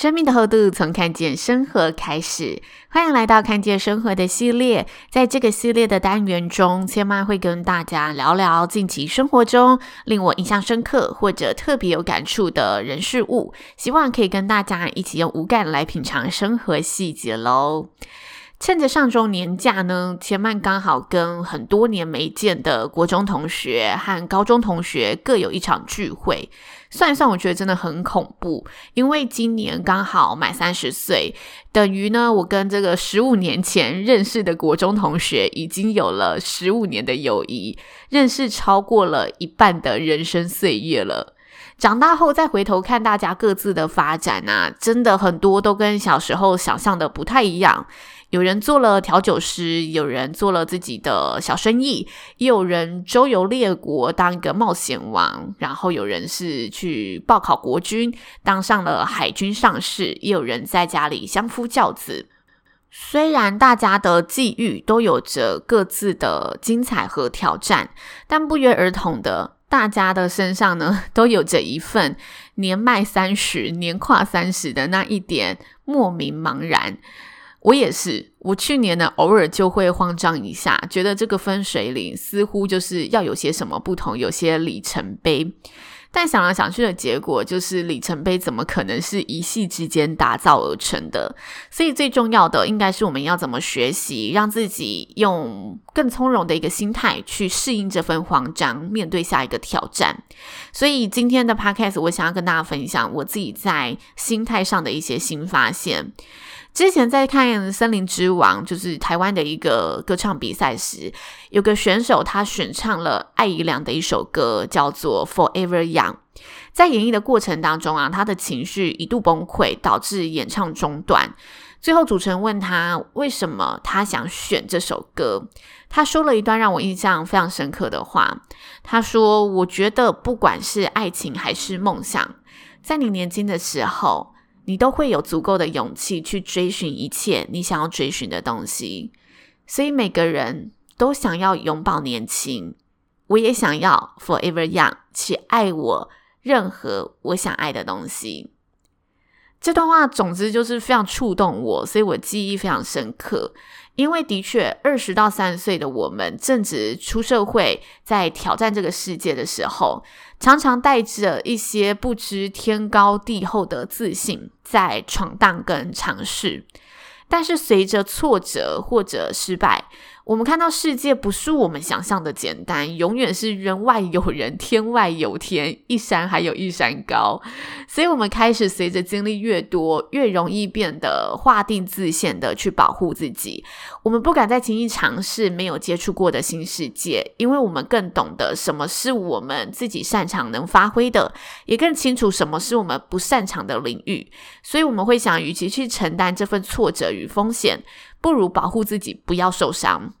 生命的厚度从看见生活开始，欢迎来到看见生活的系列。在这个系列的单元中，千妈会跟大家聊聊近期生活中令我印象深刻或者特别有感触的人事物，希望可以跟大家一起用五感来品尝生活细节喽。趁着上周年假呢，千曼刚好跟很多年没见的国中同学和高中同学各有一场聚会。算一算，我觉得真的很恐怖，因为今年刚好满三十岁，等于呢，我跟这个十五年前认识的国中同学已经有了十五年的友谊，认识超过了一半的人生岁月了。长大后再回头看大家各自的发展啊，真的很多都跟小时候想象的不太一样。有人做了调酒师，有人做了自己的小生意，也有人周游列国当一个冒险王，然后有人是去报考国军，当上了海军上士，也有人在家里相夫教子。虽然大家的际遇都有着各自的精彩和挑战，但不约而同的，大家的身上呢，都有着一份年迈三十、年跨三十的那一点莫名茫然。我也是，我去年呢，偶尔就会慌张一下，觉得这个分水岭似乎就是要有些什么不同，有些里程碑。但想来想去的结果，就是里程碑怎么可能是一夕之间打造而成的？所以最重要的应该是我们要怎么学习，让自己用更从容的一个心态去适应这份慌张，面对下一个挑战。所以今天的 Podcast，我想要跟大家分享我自己在心态上的一些新发现。之前在看《森林之王》，就是台湾的一个歌唱比赛时，有个选手他选唱了艾怡良的一首歌，叫做《Forever Young》。在演绎的过程当中啊，他的情绪一度崩溃，导致演唱中断。最后主持人问他为什么他想选这首歌，他说了一段让我印象非常深刻的话。他说：“我觉得不管是爱情还是梦想，在你年轻的时候。”你都会有足够的勇气去追寻一切你想要追寻的东西，所以每个人都想要永葆年轻，我也想要 forever young 去爱我任何我想爱的东西。这段话总之就是非常触动我，所以我记忆非常深刻。因为的确，二十到三十岁的我们正值出社会，在挑战这个世界的时候，常常带着一些不知天高地厚的自信，在闯荡跟尝试。但是随着挫折或者失败，我们看到世界不是我们想象的简单，永远是人外有人，天外有天，一山还有一山高。所以，我们开始随着经历越多，越容易变得划定自限的去保护自己。我们不敢再轻易尝试没有接触过的新世界，因为我们更懂得什么是我们自己擅长能发挥的，也更清楚什么是我们不擅长的领域。所以，我们会想，与其去承担这份挫折与风险，不如保护自己，不要受伤。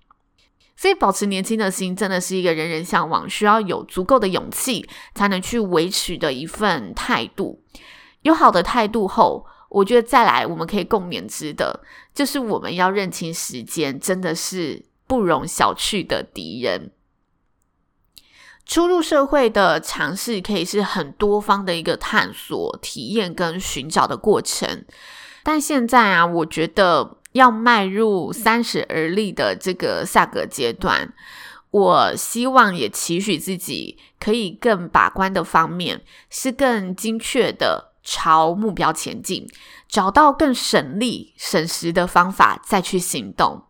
所以，保持年轻的心真的是一个人人向往、需要有足够的勇气才能去维持的一份态度。有好的态度后，我觉得再来我们可以共勉之的，就是我们要认清时间真的是不容小觑的敌人。初入社会的尝试可以是很多方的一个探索、体验跟寻找的过程，但现在啊，我觉得。要迈入三十而立的这个下个阶段，我希望也期许自己可以更把关的方面是更精确的朝目标前进，找到更省力省时的方法再去行动，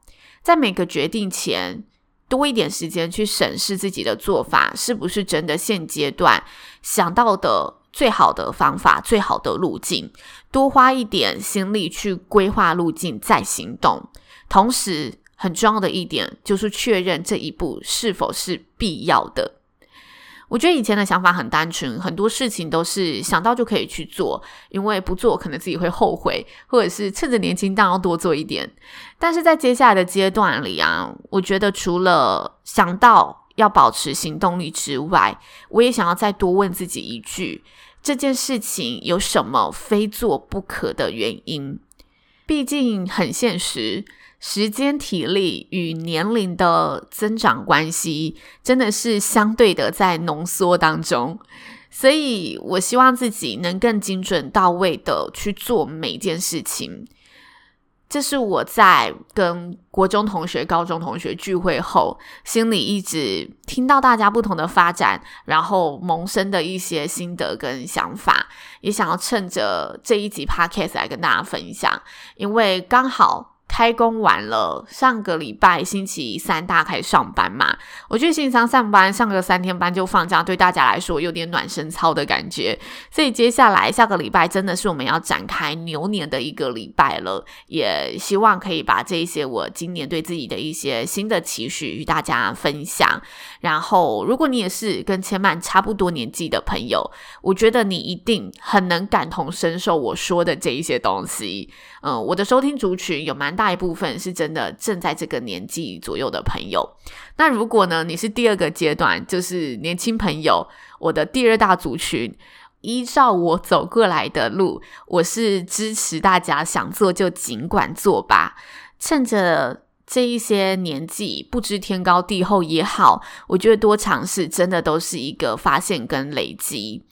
在每个决定前多一点时间去审视自己的做法是不是真的现阶段想到的。最好的方法，最好的路径，多花一点心力去规划路径再行动。同时，很重要的一点就是确认这一步是否是必要的。我觉得以前的想法很单纯，很多事情都是想到就可以去做，因为不做可能自己会后悔，或者是趁着年轻当然要多做一点。但是在接下来的阶段里啊，我觉得除了想到要保持行动力之外，我也想要再多问自己一句：这件事情有什么非做不可的原因？毕竟很现实。时间、体力与年龄的增长关系，真的是相对的在浓缩当中，所以我希望自己能更精准到位的去做每件事情。这是我在跟国中同学、高中同学聚会后，心里一直听到大家不同的发展，然后萌生的一些心得跟想法，也想要趁着这一集 Podcast 来跟大家分享，因为刚好。开工完了，上个礼拜星期三大家开始上班嘛？我觉得星期三上班上个三天班就放假，对大家来说有点暖身操的感觉。所以接下来下个礼拜真的是我们要展开牛年的一个礼拜了，也希望可以把这一些我今年对自己的一些新的期许与大家分享。然后，如果你也是跟千曼差不多年纪的朋友，我觉得你一定很能感同身受我说的这一些东西。嗯，我的收听族群有蛮大一部分是真的正在这个年纪左右的朋友。那如果呢，你是第二个阶段，就是年轻朋友，我的第二大族群，依照我走过来的路，我是支持大家想做就尽管做吧。趁着这一些年纪不知天高地厚也好，我觉得多尝试真的都是一个发现跟累积。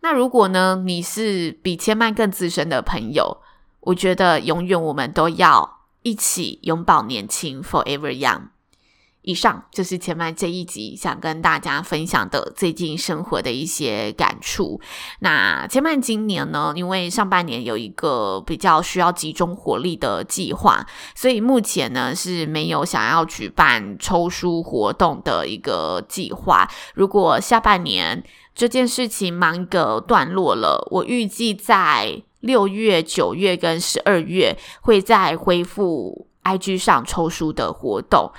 那如果呢，你是比千曼更资深的朋友，我觉得永远我们都要一起拥抱年轻，Forever Young。以上就是千曼这一集想跟大家分享的最近生活的一些感触。那千曼今年呢，因为上半年有一个比较需要集中火力的计划，所以目前呢是没有想要举办抽书活动的一个计划。如果下半年这件事情忙一个段落了，我预计在。六月、九月跟十二月会再恢复 IG 上抽书的活动。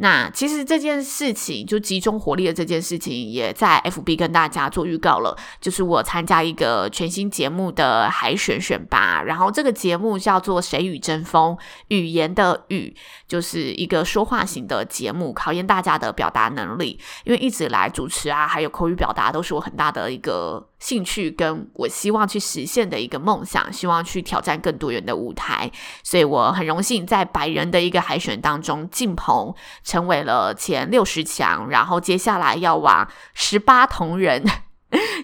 那其实这件事情就集中火力的这件事情，也在 FB 跟大家做预告了。就是我参加一个全新节目的海选选拔，然后这个节目叫做《谁与争锋》，语言的语就是一个说话型的节目，考验大家的表达能力。因为一直来主持啊，还有口语表达都是我很大的一个兴趣，跟我希望去实现的一个梦想，希望去挑战更多元的舞台。所以我很荣幸在百人的一个海选当中进棚。成为了前六十强，然后接下来要往十八同人，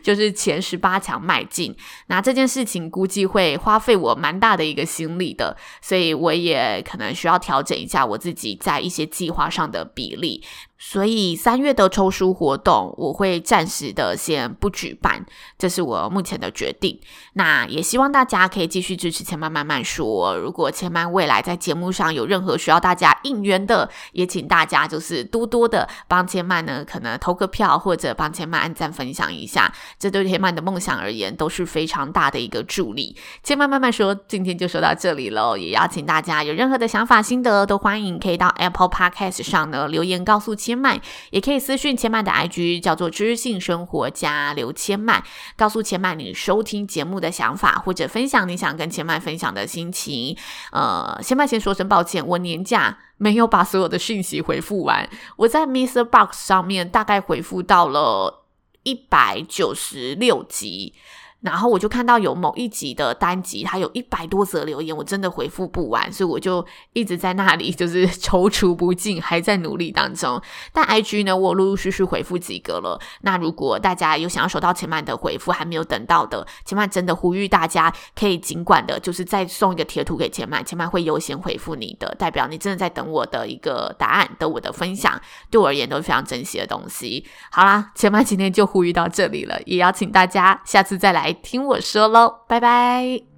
就是前十八强迈进。那这件事情估计会花费我蛮大的一个心力的，所以我也可能需要调整一下我自己在一些计划上的比例。所以三月的抽书活动，我会暂时的先不举办，这是我目前的决定。那也希望大家可以继续支持千曼慢慢说。如果千曼未来在节目上有任何需要大家应援的，也请大家就是多多的帮千曼呢，可能投个票或者帮千曼按赞分享一下，这对千曼的梦想而言都是非常大的一个助力。千曼慢慢说，今天就说到这里喽，也邀请大家有任何的想法心得都欢迎可以到 Apple Podcast 上呢留言告诉千。千曼也可以私讯千曼的 IG，叫做知性生活家刘千曼，告诉千曼你收听节目的想法，或者分享你想跟千曼分享的心情。呃，千曼先说声抱歉，我年假没有把所有的讯息回复完，我在 Mr. Box 上面大概回复到了一百九十六集。然后我就看到有某一集的单集，它有一百多则留言，我真的回复不完，所以我就一直在那里 就是踌躇不进，还在努力当中。但 IG 呢，我陆陆续续回复几个了。那如果大家有想要收到千曼的回复还没有等到的，千曼真的呼吁大家可以尽管的，就是再送一个贴图给千曼，千曼会优先回复你的，代表你真的在等我的一个答案，等我的分享，对我而言都是非常珍惜的东西。好啦，千曼今天就呼吁到这里了，也邀请大家下次再来。听我说喽，拜拜。